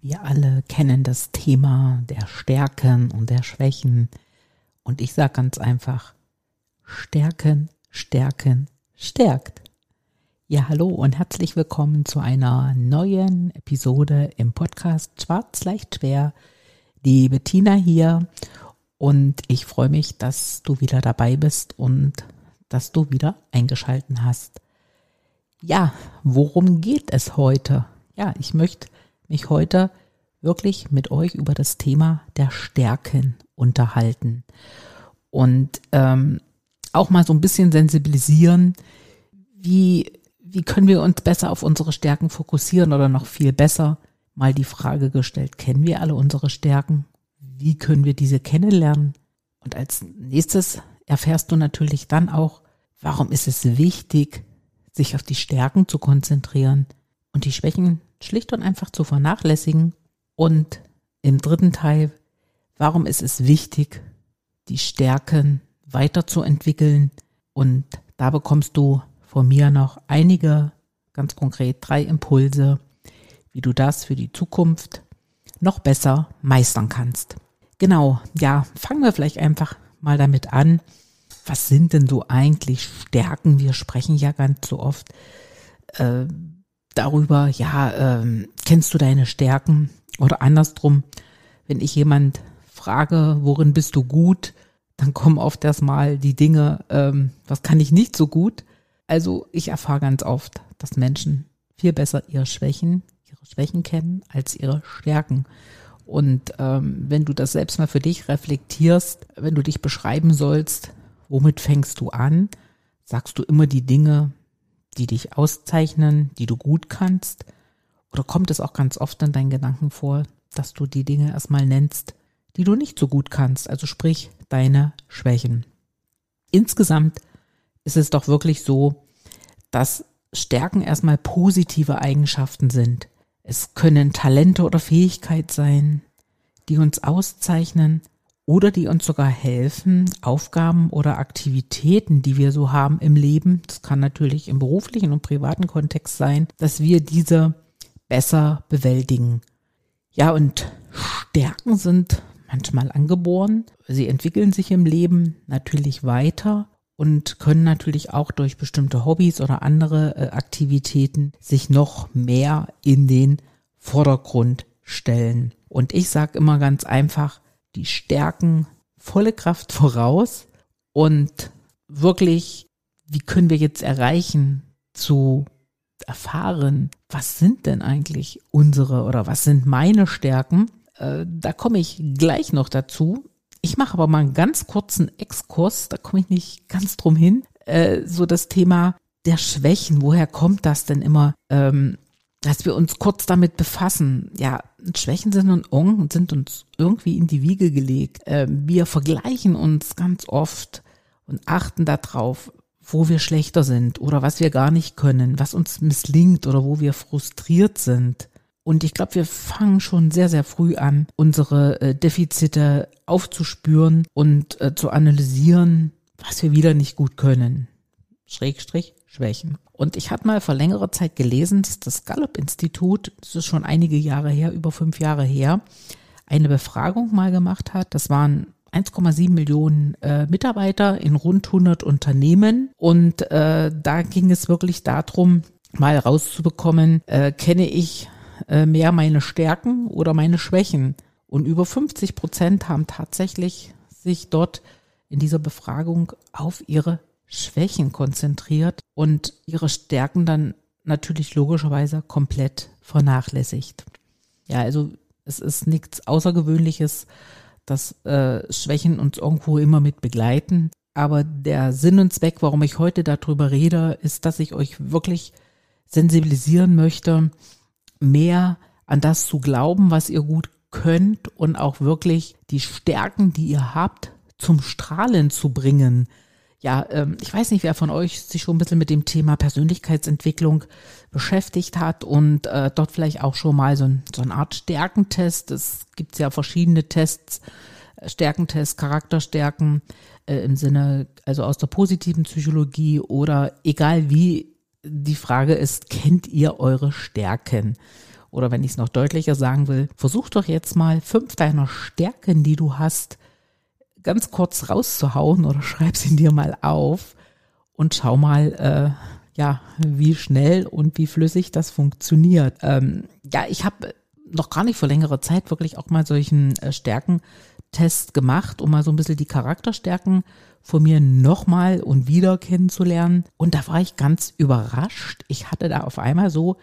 Wir alle kennen das Thema der Stärken und der Schwächen. Und ich sage ganz einfach, Stärken, Stärken, stärkt. Ja, hallo und herzlich willkommen zu einer neuen Episode im Podcast Schwarz leicht schwer. Die Bettina hier und ich freue mich, dass du wieder dabei bist und dass du wieder eingeschalten hast. Ja, worum geht es heute? Ja, ich möchte mich heute wirklich mit euch über das Thema der Stärken unterhalten und ähm, auch mal so ein bisschen sensibilisieren, wie, wie können wir uns besser auf unsere Stärken fokussieren oder noch viel besser mal die Frage gestellt, kennen wir alle unsere Stärken? Wie können wir diese kennenlernen? Und als nächstes erfährst du natürlich dann auch, warum ist es wichtig, sich auf die Stärken zu konzentrieren und die Schwächen schlicht und einfach zu vernachlässigen. Und im dritten Teil, warum ist es wichtig, die Stärken weiterzuentwickeln. Und da bekommst du von mir noch einige, ganz konkret drei Impulse, wie du das für die Zukunft noch besser meistern kannst. Genau, ja, fangen wir vielleicht einfach mal damit an. Was sind denn so eigentlich Stärken? Wir sprechen ja ganz so oft äh, darüber, ja, ähm, kennst du deine Stärken? Oder andersrum, wenn ich jemand frage, worin bist du gut, dann kommen oft erstmal die Dinge, ähm, was kann ich nicht so gut? Also ich erfahre ganz oft, dass Menschen viel besser ihre Schwächen, ihre Schwächen kennen als ihre Stärken. Und ähm, wenn du das selbst mal für dich reflektierst, wenn du dich beschreiben sollst, womit fängst du an? Sagst du immer die Dinge, die dich auszeichnen, die du gut kannst? Oder kommt es auch ganz oft in deinen Gedanken vor, dass du die Dinge erstmal nennst, die du nicht so gut kannst, also sprich deine Schwächen? Insgesamt ist es doch wirklich so, dass Stärken erstmal positive Eigenschaften sind. Es können Talente oder Fähigkeit sein, die uns auszeichnen, oder die uns sogar helfen, Aufgaben oder Aktivitäten, die wir so haben im Leben, das kann natürlich im beruflichen und privaten Kontext sein, dass wir diese besser bewältigen. Ja, und Stärken sind manchmal angeboren. Sie entwickeln sich im Leben natürlich weiter und können natürlich auch durch bestimmte Hobbys oder andere äh, Aktivitäten sich noch mehr in den Vordergrund stellen. Und ich sage immer ganz einfach, die Stärken volle Kraft voraus und wirklich, wie können wir jetzt erreichen zu erfahren, was sind denn eigentlich unsere oder was sind meine Stärken? Äh, da komme ich gleich noch dazu. Ich mache aber mal einen ganz kurzen Exkurs, da komme ich nicht ganz drum hin. Äh, so das Thema der Schwächen, woher kommt das denn immer? Ähm, dass wir uns kurz damit befassen. Ja, Schwächen sind, und sind uns irgendwie in die Wiege gelegt. Ähm, wir vergleichen uns ganz oft und achten darauf, wo wir schlechter sind oder was wir gar nicht können, was uns misslingt oder wo wir frustriert sind. Und ich glaube, wir fangen schon sehr, sehr früh an, unsere äh, Defizite aufzuspüren und äh, zu analysieren, was wir wieder nicht gut können. Schrägstrich Schwächen. Und ich hatte mal vor längerer Zeit gelesen, dass das Gallup-Institut, das ist schon einige Jahre her, über fünf Jahre her, eine Befragung mal gemacht hat. Das waren 1,7 Millionen äh, Mitarbeiter in rund 100 Unternehmen. Und äh, da ging es wirklich darum, mal rauszubekommen, äh, kenne ich äh, mehr meine Stärken oder meine Schwächen. Und über 50 Prozent haben tatsächlich sich dort in dieser Befragung auf ihre Schwächen konzentriert und ihre Stärken dann natürlich logischerweise komplett vernachlässigt. Ja, also es ist nichts Außergewöhnliches, dass äh, Schwächen uns irgendwo immer mit begleiten. Aber der Sinn und Zweck, warum ich heute darüber rede, ist, dass ich euch wirklich sensibilisieren möchte, mehr an das zu glauben, was ihr gut könnt und auch wirklich die Stärken, die ihr habt, zum Strahlen zu bringen. Ja, ähm, ich weiß nicht, wer von euch sich schon ein bisschen mit dem Thema Persönlichkeitsentwicklung beschäftigt hat und äh, dort vielleicht auch schon mal so, ein, so eine Art Stärkentest. Es gibt ja verschiedene Tests, äh, Stärkentests, Charakterstärken äh, im Sinne, also aus der positiven Psychologie oder egal wie, die Frage ist, kennt ihr eure Stärken? Oder wenn ich es noch deutlicher sagen will, versuch doch jetzt mal fünf deiner Stärken, die du hast, ganz kurz rauszuhauen oder schreib sie dir mal auf und schau mal, äh, ja, wie schnell und wie flüssig das funktioniert. Ähm, ja, ich habe noch gar nicht vor längerer Zeit wirklich auch mal solchen äh, Stärkentest gemacht, um mal so ein bisschen die Charakterstärken von mir nochmal und wieder kennenzulernen. Und da war ich ganz überrascht. Ich hatte da auf einmal so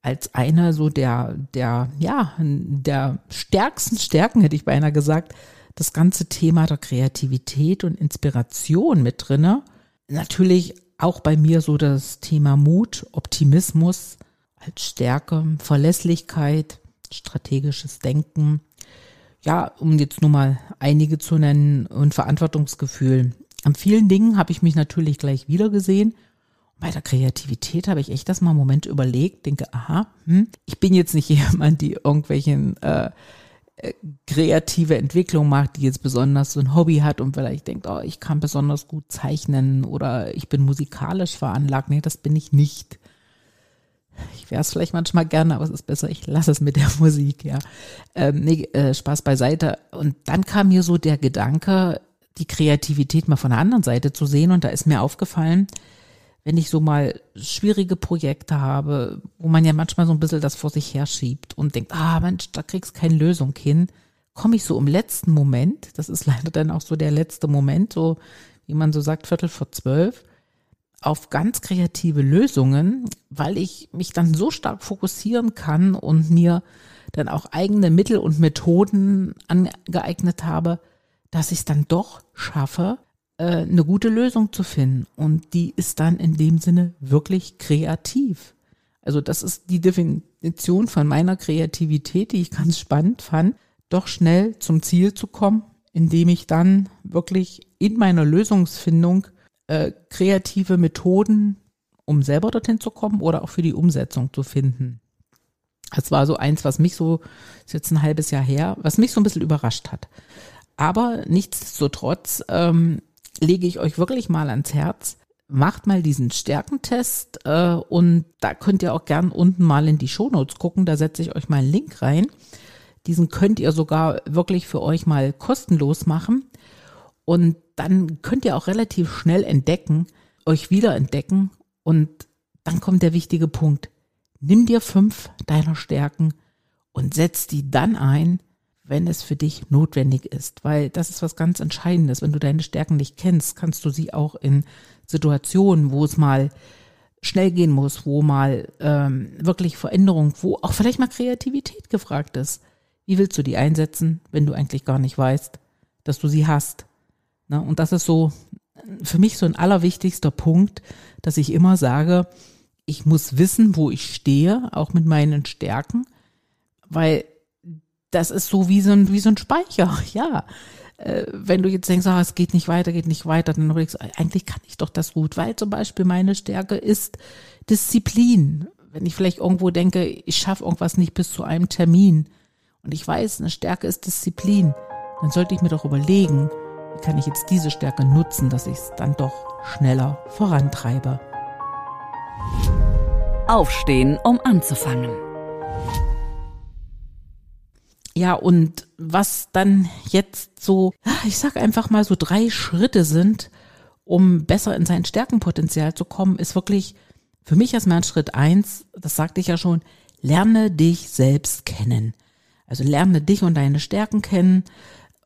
als einer so der, der, ja, der stärksten Stärken, hätte ich beinahe gesagt, das ganze Thema der Kreativität und Inspiration mit drinne. Natürlich auch bei mir so das Thema Mut, Optimismus als Stärke, Verlässlichkeit, strategisches Denken. Ja, um jetzt nur mal einige zu nennen und Verantwortungsgefühl. An vielen Dingen habe ich mich natürlich gleich wieder gesehen. Bei der Kreativität habe ich echt das mal einen Moment überlegt, denke, aha, hm, ich bin jetzt nicht jemand, die irgendwelchen äh, kreative Entwicklung macht, die jetzt besonders so ein Hobby hat und vielleicht denkt, oh, ich kann besonders gut zeichnen oder ich bin musikalisch veranlagt. Nee, das bin ich nicht. Ich wäre es vielleicht manchmal gerne, aber es ist besser, ich lasse es mit der Musik, ja. Ähm, nee, äh, Spaß beiseite. Und dann kam mir so der Gedanke, die Kreativität mal von der anderen Seite zu sehen. Und da ist mir aufgefallen, wenn ich so mal schwierige Projekte habe, wo man ja manchmal so ein bisschen das vor sich herschiebt und denkt, ah Mensch, da kriegst keine Lösung hin, komme ich so im letzten Moment, das ist leider dann auch so der letzte Moment, so wie man so sagt, Viertel vor zwölf, auf ganz kreative Lösungen, weil ich mich dann so stark fokussieren kann und mir dann auch eigene Mittel und Methoden angeeignet habe, dass ich es dann doch schaffe, eine gute Lösung zu finden. Und die ist dann in dem Sinne wirklich kreativ. Also das ist die Definition von meiner Kreativität, die ich ganz spannend fand, doch schnell zum Ziel zu kommen, indem ich dann wirklich in meiner Lösungsfindung äh, kreative Methoden, um selber dorthin zu kommen oder auch für die Umsetzung zu finden. Das war so eins, was mich so, ist jetzt ein halbes Jahr her, was mich so ein bisschen überrascht hat. Aber nichtsdestotrotz ähm, lege ich euch wirklich mal ans Herz. Macht mal diesen Stärkentest äh, und da könnt ihr auch gern unten mal in die Shownotes gucken, da setze ich euch mal einen Link rein. Diesen könnt ihr sogar wirklich für euch mal kostenlos machen und dann könnt ihr auch relativ schnell entdecken, euch wieder entdecken und dann kommt der wichtige Punkt. Nimm dir fünf deiner Stärken und setz die dann ein, wenn es für dich notwendig ist, weil das ist was ganz Entscheidendes. Wenn du deine Stärken nicht kennst, kannst du sie auch in Situationen, wo es mal schnell gehen muss, wo mal ähm, wirklich Veränderung, wo auch vielleicht mal Kreativität gefragt ist. Wie willst du die einsetzen, wenn du eigentlich gar nicht weißt, dass du sie hast? Na, und das ist so für mich so ein allerwichtigster Punkt, dass ich immer sage, ich muss wissen, wo ich stehe, auch mit meinen Stärken, weil das ist so wie so ein, wie so ein Speicher, ja. Äh, wenn du jetzt denkst, ah, es geht nicht weiter, geht nicht weiter, dann denkst du, eigentlich kann ich doch das gut, weil zum Beispiel meine Stärke ist Disziplin. Wenn ich vielleicht irgendwo denke, ich schaffe irgendwas nicht bis zu einem Termin und ich weiß, eine Stärke ist Disziplin, dann sollte ich mir doch überlegen, wie kann ich jetzt diese Stärke nutzen, dass ich es dann doch schneller vorantreibe. Aufstehen, um anzufangen. Ja, und was dann jetzt so, ich sag einfach mal so drei Schritte sind, um besser in sein Stärkenpotenzial zu kommen, ist wirklich für mich erstmal Schritt eins, das sagte ich ja schon, lerne dich selbst kennen. Also lerne dich und deine Stärken kennen,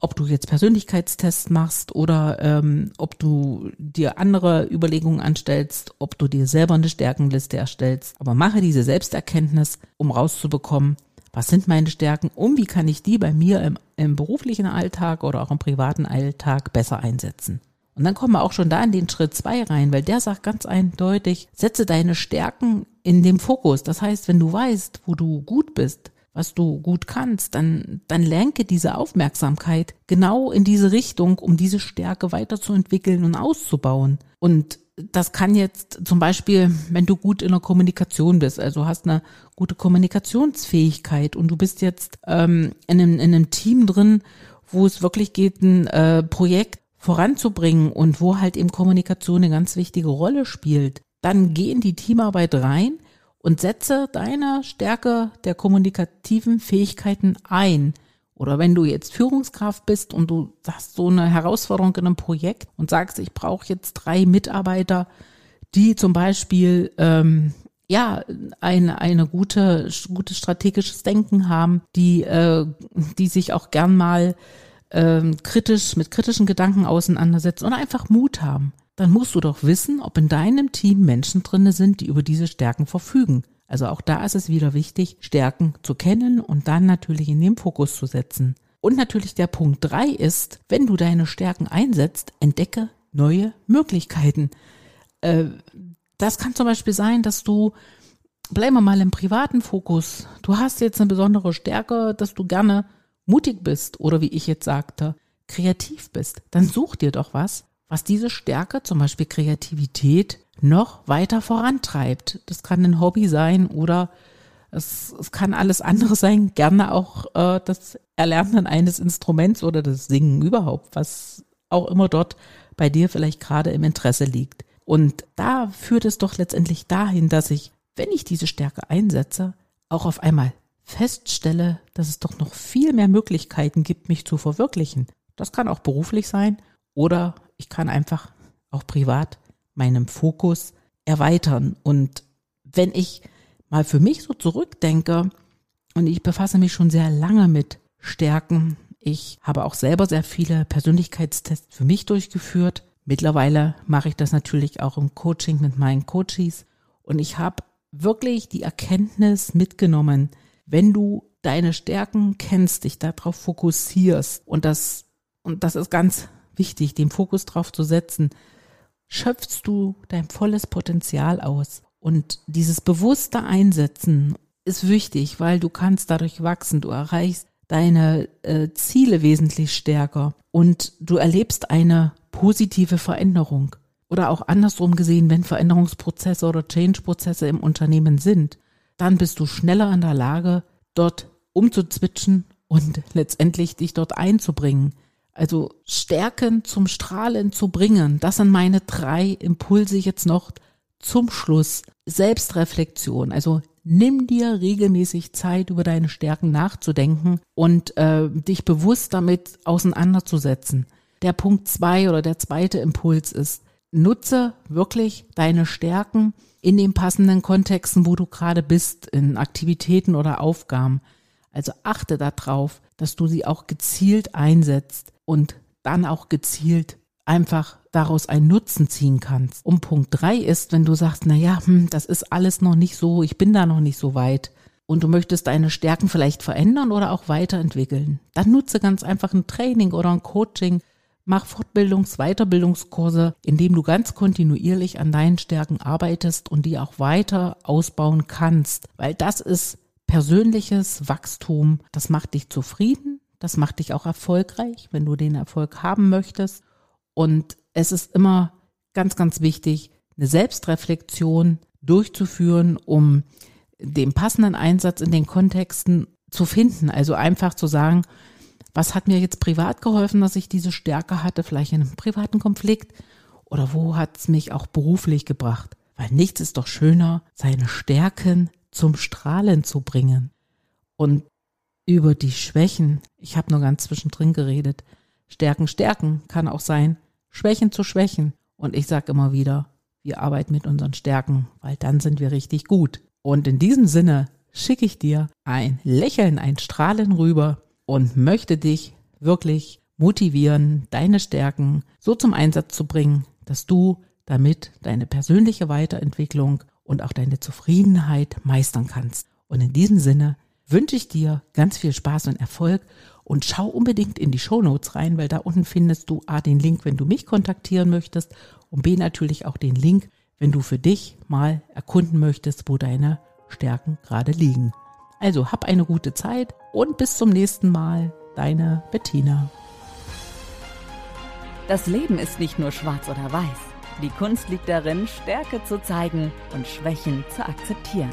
ob du jetzt Persönlichkeitstests machst oder ähm, ob du dir andere Überlegungen anstellst, ob du dir selber eine Stärkenliste erstellst. Aber mache diese Selbsterkenntnis, um rauszubekommen, was sind meine Stärken und wie kann ich die bei mir im, im beruflichen Alltag oder auch im privaten Alltag besser einsetzen. Und dann kommen wir auch schon da in den Schritt zwei rein, weil der sagt ganz eindeutig, setze deine Stärken in dem Fokus. Das heißt, wenn du weißt, wo du gut bist, was du gut kannst, dann, dann lenke diese Aufmerksamkeit genau in diese Richtung, um diese Stärke weiterzuentwickeln und auszubauen. Und das kann jetzt zum Beispiel, wenn du gut in der Kommunikation bist, also hast eine gute Kommunikationsfähigkeit und du bist jetzt ähm, in, einem, in einem Team drin, wo es wirklich geht, ein äh, Projekt voranzubringen und wo halt eben Kommunikation eine ganz wichtige Rolle spielt, dann geh in die Teamarbeit rein und setze deine Stärke der kommunikativen Fähigkeiten ein. Oder wenn du jetzt Führungskraft bist und du hast so eine Herausforderung in einem Projekt und sagst, ich brauche jetzt drei Mitarbeiter, die zum Beispiel ähm, ja eine eine gute gutes strategisches Denken haben, die äh, die sich auch gern mal ähm, kritisch, mit kritischen Gedanken auseinandersetzen und einfach Mut haben, dann musst du doch wissen, ob in deinem Team Menschen drinne sind, die über diese Stärken verfügen. Also auch da ist es wieder wichtig, Stärken zu kennen und dann natürlich in den Fokus zu setzen. Und natürlich der Punkt drei ist, wenn du deine Stärken einsetzt, entdecke neue Möglichkeiten. Äh, das kann zum Beispiel sein, dass du, bleiben wir mal im privaten Fokus, du hast jetzt eine besondere Stärke, dass du gerne mutig bist oder wie ich jetzt sagte, kreativ bist, dann such dir doch was, was diese Stärke, zum Beispiel Kreativität, noch weiter vorantreibt. Das kann ein Hobby sein oder es, es kann alles andere sein, gerne auch äh, das Erlernen eines Instruments oder das Singen überhaupt, was auch immer dort bei dir vielleicht gerade im Interesse liegt. Und da führt es doch letztendlich dahin, dass ich, wenn ich diese Stärke einsetze, auch auf einmal feststelle, dass es doch noch viel mehr Möglichkeiten gibt, mich zu verwirklichen. Das kann auch beruflich sein oder ich kann einfach auch privat meinen Fokus erweitern. Und wenn ich mal für mich so zurückdenke, und ich befasse mich schon sehr lange mit Stärken, ich habe auch selber sehr viele Persönlichkeitstests für mich durchgeführt. Mittlerweile mache ich das natürlich auch im Coaching mit meinen Coaches. Und ich habe wirklich die Erkenntnis mitgenommen, wenn du deine Stärken kennst, dich darauf fokussierst und das, und das ist ganz wichtig, den Fokus drauf zu setzen, schöpfst du dein volles Potenzial aus. Und dieses bewusste Einsetzen ist wichtig, weil du kannst dadurch wachsen, du erreichst deine äh, Ziele wesentlich stärker und du erlebst eine positive Veränderung. Oder auch andersrum gesehen, wenn Veränderungsprozesse oder Change-Prozesse im Unternehmen sind, dann bist du schneller in der Lage, dort umzuzwitschen und letztendlich dich dort einzubringen. Also Stärken zum Strahlen zu bringen, das sind meine drei Impulse jetzt noch zum Schluss. Selbstreflexion, also nimm dir regelmäßig Zeit, über deine Stärken nachzudenken und äh, dich bewusst damit auseinanderzusetzen. Der Punkt zwei oder der zweite Impuls ist, nutze wirklich deine Stärken in den passenden Kontexten, wo du gerade bist, in Aktivitäten oder Aufgaben. Also achte darauf, dass du sie auch gezielt einsetzt und dann auch gezielt einfach daraus einen Nutzen ziehen kannst. Und Punkt drei ist, wenn du sagst, na ja, hm, das ist alles noch nicht so, ich bin da noch nicht so weit und du möchtest deine Stärken vielleicht verändern oder auch weiterentwickeln, dann nutze ganz einfach ein Training oder ein Coaching, Mach Fortbildungs-, Weiterbildungskurse, indem du ganz kontinuierlich an deinen Stärken arbeitest und die auch weiter ausbauen kannst. Weil das ist persönliches Wachstum. Das macht dich zufrieden. Das macht dich auch erfolgreich, wenn du den Erfolg haben möchtest. Und es ist immer ganz, ganz wichtig, eine Selbstreflexion durchzuführen, um den passenden Einsatz in den Kontexten zu finden. Also einfach zu sagen, was hat mir jetzt privat geholfen, dass ich diese Stärke hatte, vielleicht in einem privaten Konflikt? Oder wo hat es mich auch beruflich gebracht? Weil nichts ist doch schöner, seine Stärken zum Strahlen zu bringen. Und über die Schwächen, ich habe nur ganz zwischendrin geredet, Stärken, Stärken kann auch sein, Schwächen zu Schwächen. Und ich sage immer wieder, wir arbeiten mit unseren Stärken, weil dann sind wir richtig gut. Und in diesem Sinne schicke ich dir ein Lächeln, ein Strahlen rüber und möchte dich wirklich motivieren, deine Stärken so zum Einsatz zu bringen, dass du damit deine persönliche Weiterentwicklung und auch deine Zufriedenheit meistern kannst. Und in diesem Sinne wünsche ich dir ganz viel Spaß und Erfolg und schau unbedingt in die Show Notes rein, weil da unten findest du A den Link, wenn du mich kontaktieren möchtest und B natürlich auch den Link, wenn du für dich mal erkunden möchtest, wo deine Stärken gerade liegen. Also hab eine gute Zeit und bis zum nächsten Mal. Deine Bettina. Das Leben ist nicht nur schwarz oder weiß. Die Kunst liegt darin, Stärke zu zeigen und Schwächen zu akzeptieren.